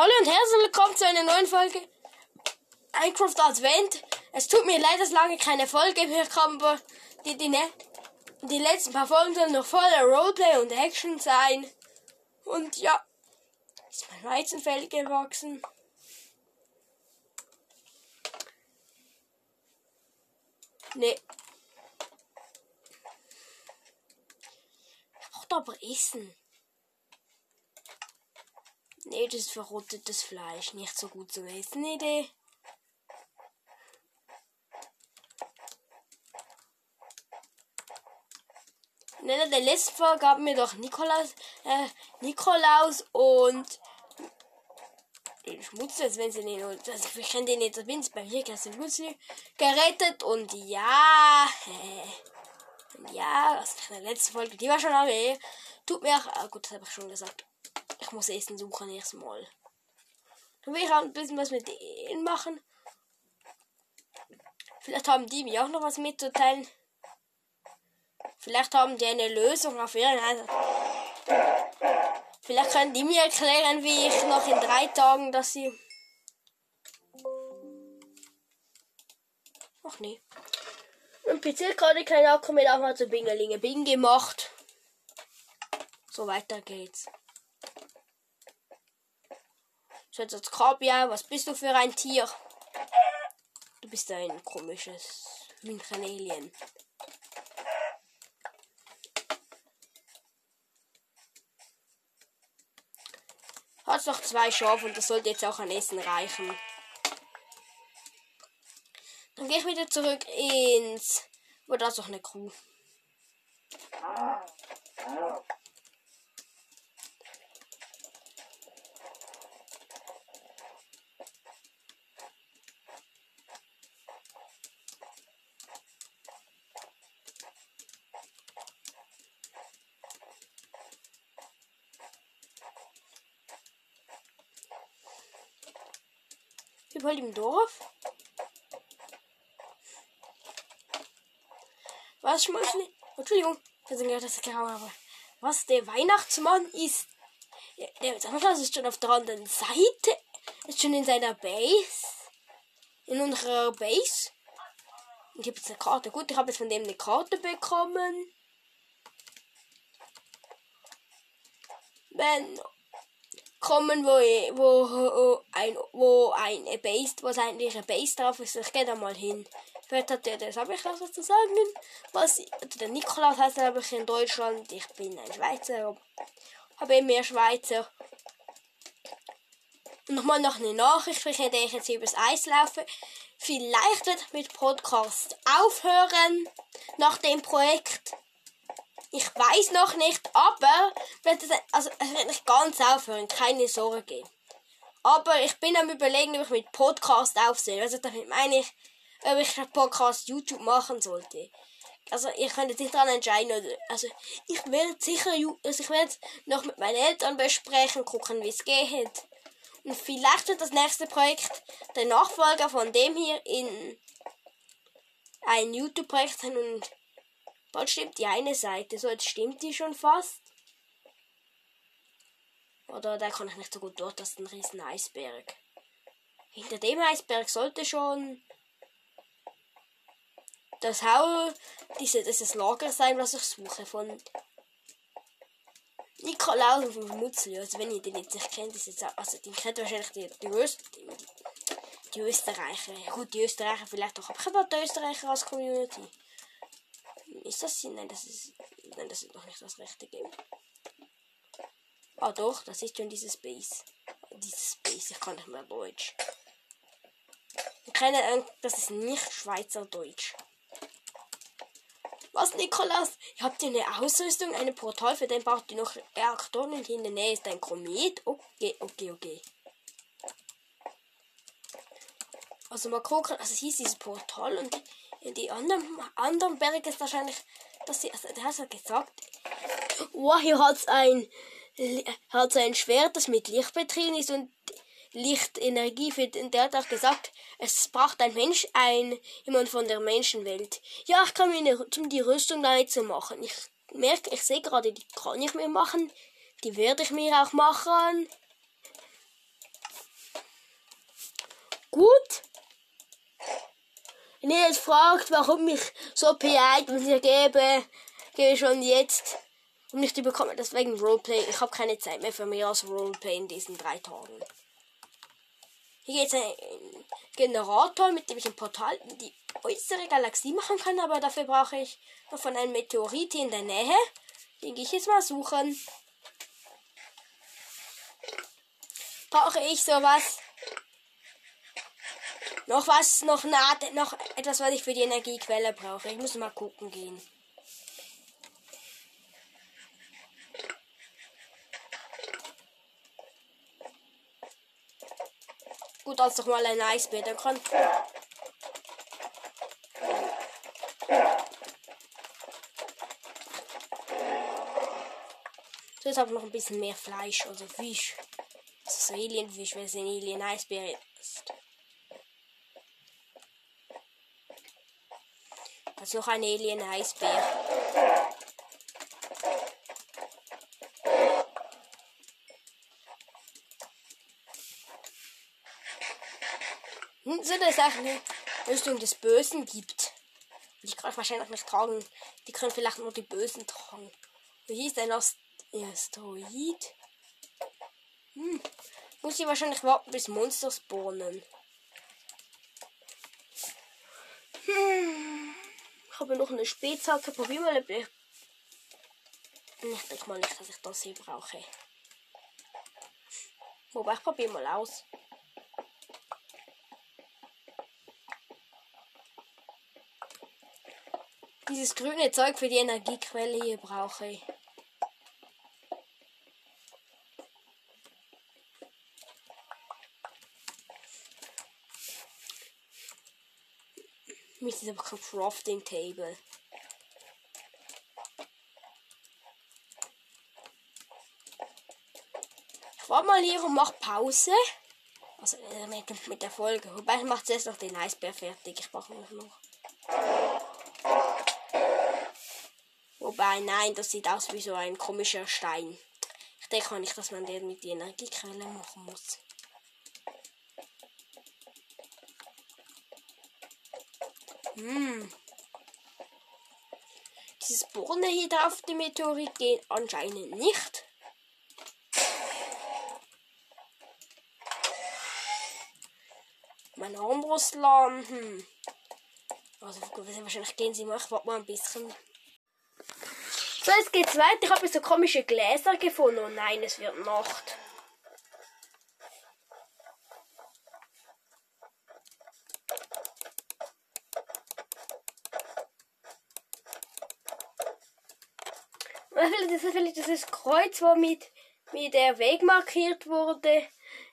Hallo und herzlich willkommen zu einer neuen Folge Minecraft Advent. Es tut mir leid, dass lange keine Folge mehr kam, aber die, die, ne die letzten paar Folgen sollen noch voller Roleplay und Action sein. Und ja, ist mein Weizenfeld gewachsen. Nee. Ich brauche aber Essen. Nee, das ist verrottetes Fleisch. Nicht so gut zu essen. Idee. In einer der letzten Folgen gab mir doch Nikolaus, äh, Nikolaus und den Schmutz, als wenn sie den, also ich kenne den nicht, bin bei mir den Schmutz gerettet und ja, äh, ja, was in der letzten Folge, die war schon lange, tut mir auch, ah, gut, das habe ich schon gesagt. Ich muss Essen suchen erstmal. Dann will ich ein bisschen was mit denen machen. Vielleicht haben die mir auch noch was mitzuteilen. Vielleicht haben die eine Lösung auf ihren Vielleicht können die mir erklären, wie ich noch in drei Tagen, dass sie. Ach nee. Im PC gerade kein Akku mehr, aber zu Bingelinge Bing gemacht. So weiter geht's. Als Kabia, was bist du für ein Tier? Du bist ein komisches München-Alien. Hat noch zwei Schafe und das sollte jetzt auch an Essen reichen. Dann gehe ich wieder zurück ins. Wo da ist noch eine Kuh. Überall im Dorf? Was? Entschuldigung, ich habe gedacht, dass ich gehauen habe. Was der Weihnachtsmann ist. Der Sonnenklaus ist schon auf der anderen Seite. Ist schon in seiner Base. In unserer Base. Ich habe jetzt eine Karte. Gut, ich habe jetzt von dem eine Karte bekommen. Wenn kommen, wo, wo, ein, wo eine Base, wo eigentlich eine Base drauf ist. Ich gehe da mal hin. Vielleicht hat der das, habe ich was zu sagen. Was, also der Nikolaus heißt glaube ich in Deutschland. Ich bin ein Schweizer. Habe eben mehr Schweizer. Nochmal noch eine Nachricht, ich hätte jetzt übers Eis laufen. Vielleicht wird mit Podcast aufhören nach dem Projekt. Ich weiß noch nicht, aber also, es wird nicht ganz aufhören, keine Sorge. Aber ich bin am überlegen, ob ich mit Podcast aufsehe. Also damit meine ich, ob ich einen Podcast YouTube machen sollte. Also ich könnte sich daran entscheiden. Oder, also ich werde sicher, also ich werde noch mit meinen Eltern besprechen, gucken, wie es geht. Und vielleicht wird das nächste Projekt der Nachfolger von dem hier in ein YouTube-Projekt sein und Bald stimmt die eine Seite. So, jetzt stimmt die schon fast. Oder da kann ich nicht so gut durch, das ist ein riesen Eisberg. Hinter dem Eisberg sollte schon das Hau, diese, dieses Lager sein, was ich suche. Von Nikolaus und von Mutzli. Also wenn ihr den jetzt nicht kennt, ist jetzt auch, also den kennt wahrscheinlich die, die, Öst, die, die Österreicher. Gut, die Österreicher vielleicht auch. Aber ich habe die Österreicher als Community. Ist das hier? Nein, das ist. Nein, das ist noch nicht das rechte Game. Ah doch, das ist schon dieses Base. Dieses Base, ich kann nicht mehr Deutsch. Keine Ahnung, das ist nicht Schweizerdeutsch. Was, Nikolaus? Ihr habt ihr eine Ausrüstung, eine Portal, für den braucht ihr noch Reaktoren und in der Nähe ist ein Komet. Okay, okay, okay. Also mal gucken, also hier ist dieses Portal und in die anderen, anderen Berge ist wahrscheinlich, dass sie, also der hat gesagt, wow, hier hat es ein, hat ein Schwert, das mit Licht betrieben ist und Lichtenergie für den, der hat auch gesagt, es braucht ein Mensch, ein, jemand von der Menschenwelt. Ja, ich kann mir eine, um die Rüstung da zu machen. Ich merke, ich sehe gerade, die kann ich mir machen. Die werde ich mir auch machen. gut. Wenn ihr jetzt fragt, warum ich so hier gebe, gebe ich schon jetzt. Und nicht das wegen Roleplay. Ich habe keine Zeit mehr für mehr als Roleplay in diesen drei Tagen. Hier geht es ein Generator, mit dem ich ein Portal in die äußere Galaxie machen kann, aber dafür brauche ich noch von einem Meteorit in der Nähe. Den gehe ich jetzt mal suchen. Brauche ich sowas? Noch was, noch, na, noch etwas, was ich für die Energiequelle brauche. Ich muss mal gucken gehen. Gut, als doch mal ein Eisbär, dann kann. So, jetzt habe ich noch ein bisschen mehr Fleisch, also Fisch. Das ist Alienfisch, weil es ein Alien-Eisbär ist. Ist noch ein Alien-Eisbär. Hm, so, eine Rüstung des Bösen gibt. Die kann ich wahrscheinlich nicht tragen. Die können vielleicht nur die Bösen tragen. Wie hieß das? Asteroid? Hm. Muss ich wahrscheinlich warten, bis Monster spawnen. Hm. Ich habe noch eine Spitzhacke. Probier mal. Ich denke mal nicht, dass ich das hier brauche. Wobei, ich probiere mal aus. Dieses grüne Zeug für die Energiequelle hier brauche ich. Mit diesem Crafting Table. Ich war mal hier und mach Pause. Also äh, mit, mit der Folge. Wobei ich mache zuerst noch den Eisbär fertig. Ich brauche noch. Wobei, nein, das sieht aus wie so ein komischer Stein. Ich denke nicht, dass man den mit der Energiequelle machen muss. Hm. Dieses Bohne hier drauf, die Meteorit, geht anscheinend nicht. Mein Armbrustladen, hm. Also wahrscheinlich gehen sie ich warte mal ein bisschen. So, jetzt geht's weiter. Ich habe so komische Gläser gefunden. Oh nein, es wird Nacht. Das ist vielleicht dieses Kreuz, wo mit, mit der Weg markiert wurde.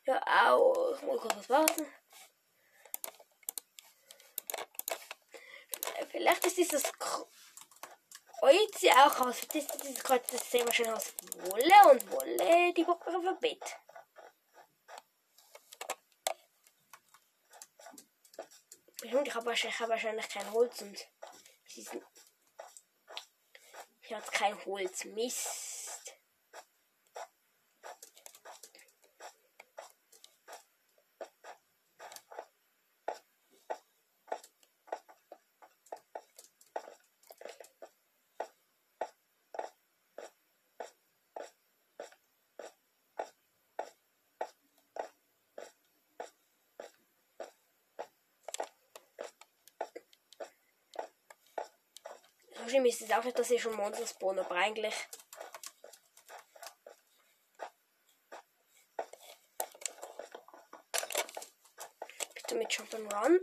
Ja, auch. Oh Gott, was war das? Vielleicht ist dieses Kreuz ja auch aus. Das, dieses Kreuz das sehen wir schon aus Wolle und Wolle, die braucht man auf Bett. Und ich habe wahrscheinlich, hab wahrscheinlich kein Holz und ich habe kein Holz. Mist. So schlimm ist es auch nicht, dass ich schon Monster spawnen, aber eigentlich. Bitte mit Jump'n'Run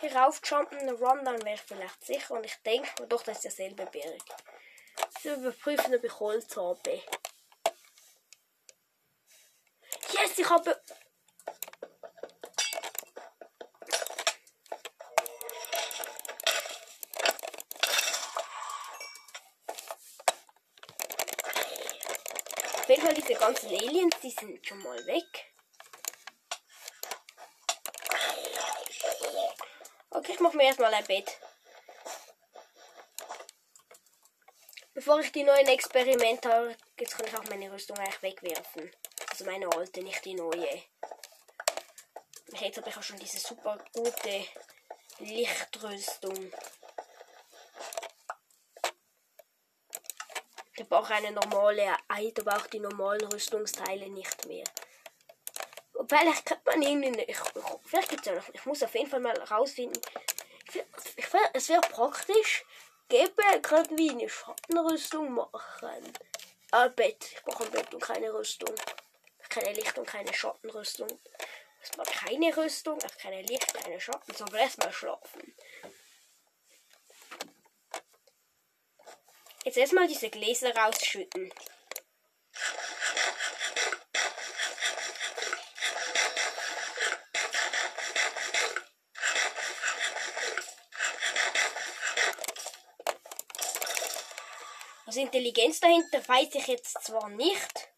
heraufjumpen, Run, dann wäre ich vielleicht sicher. Und ich denke, doch, das ist derselbe Berg. So überprüfen, ob ich Holz habe. Yes, ich habe Auf jeden Fall diese ganzen Aliens, die sind schon mal weg. Okay, ich mache mir erstmal ein Bett. Bevor ich die neuen Experimente habe, jetzt kann ich auch meine Rüstung eigentlich wegwerfen. Also meine alte, nicht die neue. Jetzt habe ich auch schon diese super gute Lichtrüstung. Der braucht eine normale Eid, aber auch die normalen Rüstungsteile nicht mehr. Vielleicht könnte man irgendwie. Ich, vielleicht gibt es ja noch. Ich muss auf jeden Fall mal rausfinden. Ich, ich, es wäre praktisch, gäbe gerade wie eine Schattenrüstung machen. Ah, Bett. Ich brauche ein Bett und keine Rüstung. Keine Licht und keine Schattenrüstung. Erstmal keine Rüstung, keine Licht, keine Schatten, sondern erstmal schlafen. Jetzt erstmal diese Gläser rausschütten. Also Intelligenz dahinter weiß ich jetzt zwar nicht.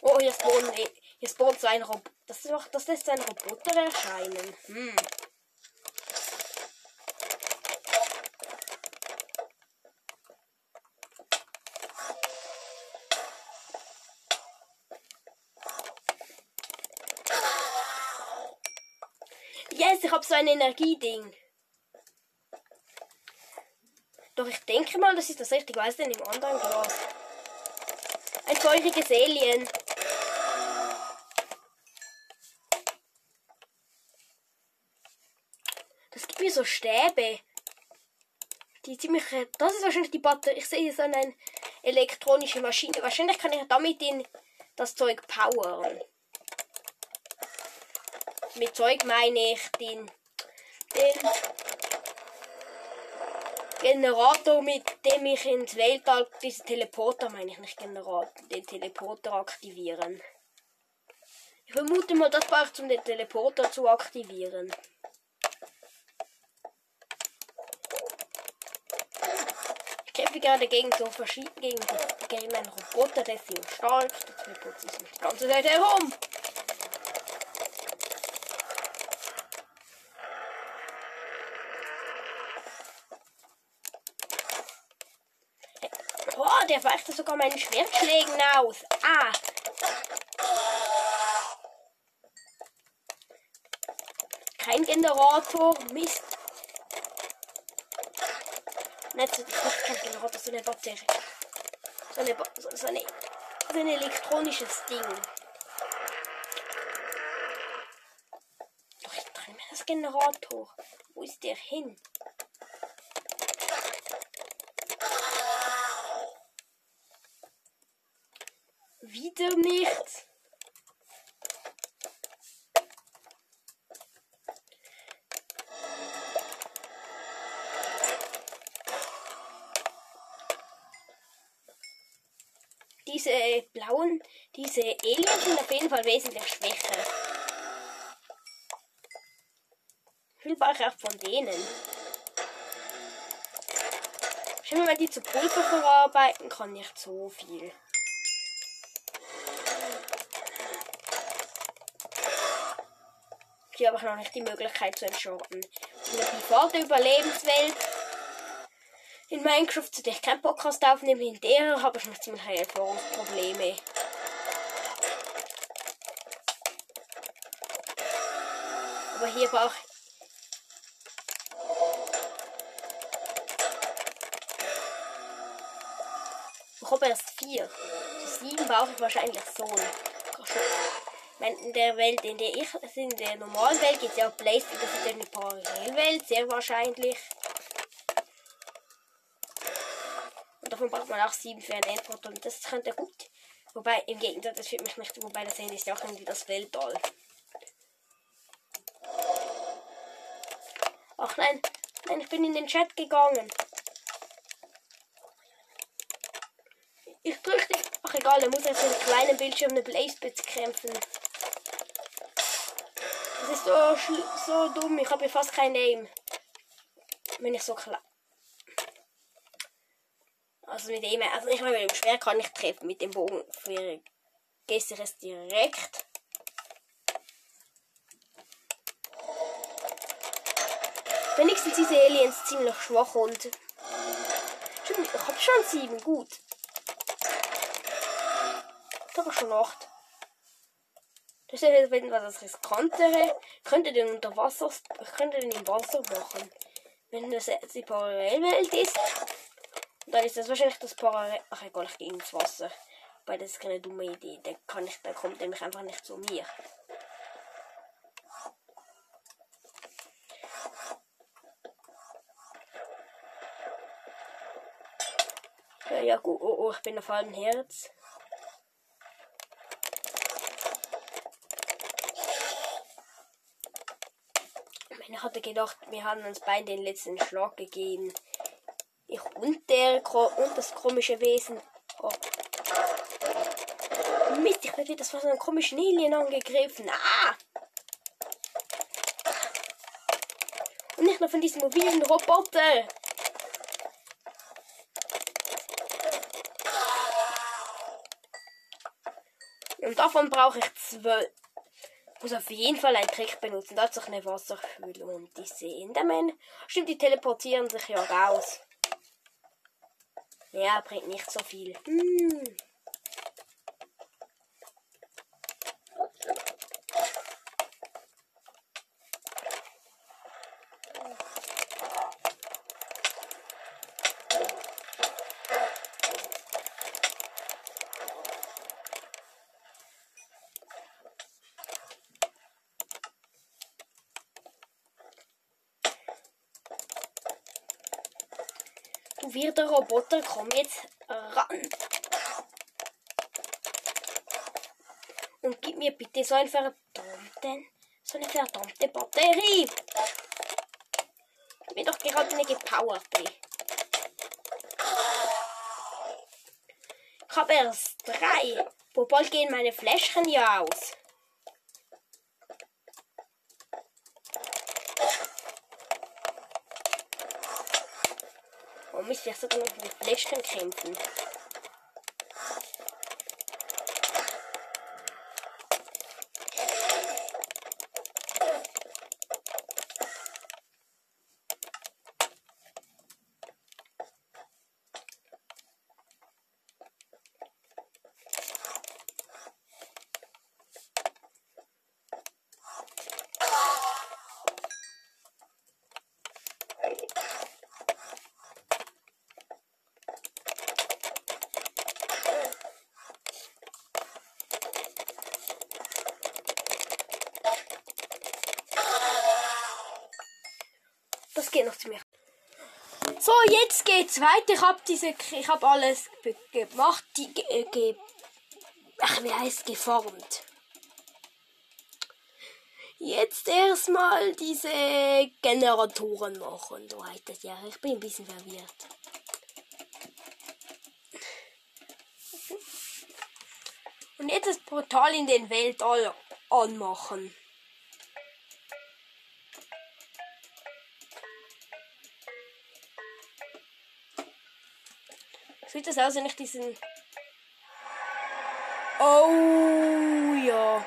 Oh, hier spawnt so ein Roboter. Das, das lässt ein Roboter erscheinen. Hm. Habe so ein Energieding. Doch ich denke mal, das ist das richtige. Was denn im anderen Glas? Ein feuriges Alien. Das gibt mir so Stäbe. Die ziemlich. Das ist wahrscheinlich die Batterie. Ich sehe so eine elektronische Maschine. Wahrscheinlich kann ich damit in das Zeug powern. Mit Zeug meine ich den, den Generator, mit dem ich ins Weltall, diesen Teleporter meine ich nicht Generator, den Teleporter aktivieren. Ich vermute mal, das braucht um den Teleporter zu aktivieren. Ich kämpfe gerade gegen so verschiedene, gegen, gegen einen Roboter, der ist sehr stark. Der Teleporter ist die ganze Zeit herum. Der weicht sogar meinen Schwertschlägen aus. Ah. Kein Generator. Mist. Nicht so, kein Generator, so eine Batterie. So eine, so, so eine, so ein elektronisches Ding. Doch ich trenne mir das Generator. Wo ist der hin? Wieder nicht. Diese blauen, diese Aliens sind auf jeden Fall wesentlich schwächer. Viel brauche auch von denen. Schau mal, die zu Pulver verarbeiten kann nicht so viel. Hier habe noch nicht die Möglichkeit zu entschorten. In der privaten Überlebenswelt in Minecraft, zu der ich keinen Podcast aufnehme, in der habe ich noch ziemlich Erfahrungsprobleme. Aber hier brauche ich Ich habe erst vier. Zu sieben brauche ich wahrscheinlich so in der Welt, in der ich, also in der normalen Welt gibt es ja auch Blaze, das ist eine Parallelwelt, sehr wahrscheinlich. Und davon braucht man auch sieben für ein Endport und das könnte gut. Wobei, im Gegenteil, das fühlt mich nicht, wobei das Ende ist ja auch irgendwie das Weltall. Ach nein, nein, ich bin in den Chat gegangen. Ich drückte. Ach egal, er muss jetzt mit einem kleinen Bildschirm eine Blaze kämpfen ist so, so dumm. Ich habe fast kein Name. Wenn ich so klar. Also mit dem, also ich meine, mit dem Schwert kann ich treffen. Mit dem Bogen für Gäste es direkt. Wenigstens diese Aliens ziemlich schwach und. ich habe schon sieben, gut. Ich habe schon acht. Das ist jetzt etwas riskantere. Könnte den unter Wasser, könnte den im Wasser machen. Wenn das jetzt die Parallelwelt ist, dann ist das wahrscheinlich das Parallel. Ach egal, ich gehe ins Wasser. Weil das ist keine dumme Idee. Der kann ich, der kommt nämlich einfach nicht zu mir. Ja, ja gut. Oh, oh, ich bin auf einem Herz. Ich hatte gedacht, wir haben uns beide den letzten Schlag gegeben. Ich und der und das komische Wesen. Oh. Mist, ich werde wieder von so einem komischen Alien angegriffen. Ah! Und nicht nur von diesem mobilen Roboter. Und davon brauche ich zwölf. Muss auf jeden Fall einen Trick benutzen. Da sich eine Wasserfüllung und diese Endermen. Stimmt, die teleportieren sich ja raus. Ja, bringt nicht so viel. Hm. Du wirder Roboter, komm jetzt ran. Und gib mir bitte so einen verdammten, so eine verdammte Batterie. Ich bin doch gerade eine gepowerte. Ich habe erst drei. Wo bald gehen meine Fläschchen ja aus. Mist, ich sogar noch mit Fläschchen kämpfen. Das geht noch zu mir. So, jetzt geht's weiter. Ich habe diese, ich habe alles gemacht, die, ge, ge, ach, wie heißt geformt. Jetzt erstmal diese Generatoren machen. So heißt ja. Ich bin ein bisschen verwirrt. Und jetzt das Portal in den Weltall anmachen. Sieht das aus, wenn ich diesen. Oh ja.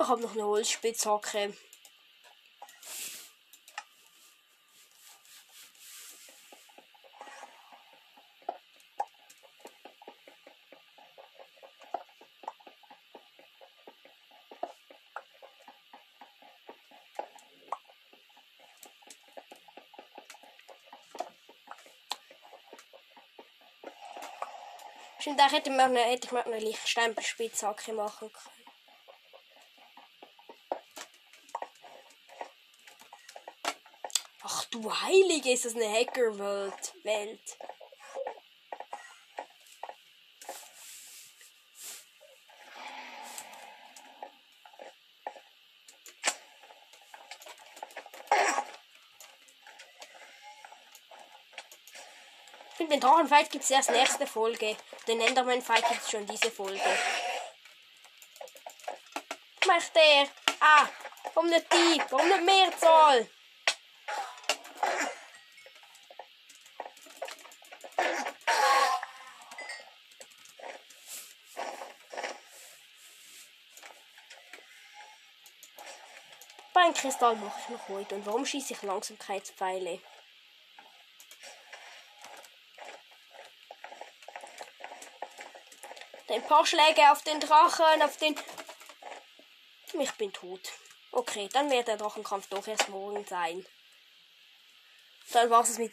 Ich habe noch eine Holzspitzhacke. Stimmt, da hätte, ich mal eine Lichtsteinspitzhacke machen können. Ach du Heilige, ist das eine Hackerwelt. Welt. Den Drachenfight gibt es erst nächste Folge. Den Enderman Fight gibt es schon diese Folge. Macht der? Ah, warum nicht die? Warum nicht Mehrzahl? Spannkristall mache ich noch heute. Und warum schieße ich Langsamkeitspfeile? Ein paar Schläge auf den Drachen, auf den... Ich bin tot. Okay, dann wird der Drachenkampf doch erst morgen sein. Dann war es mit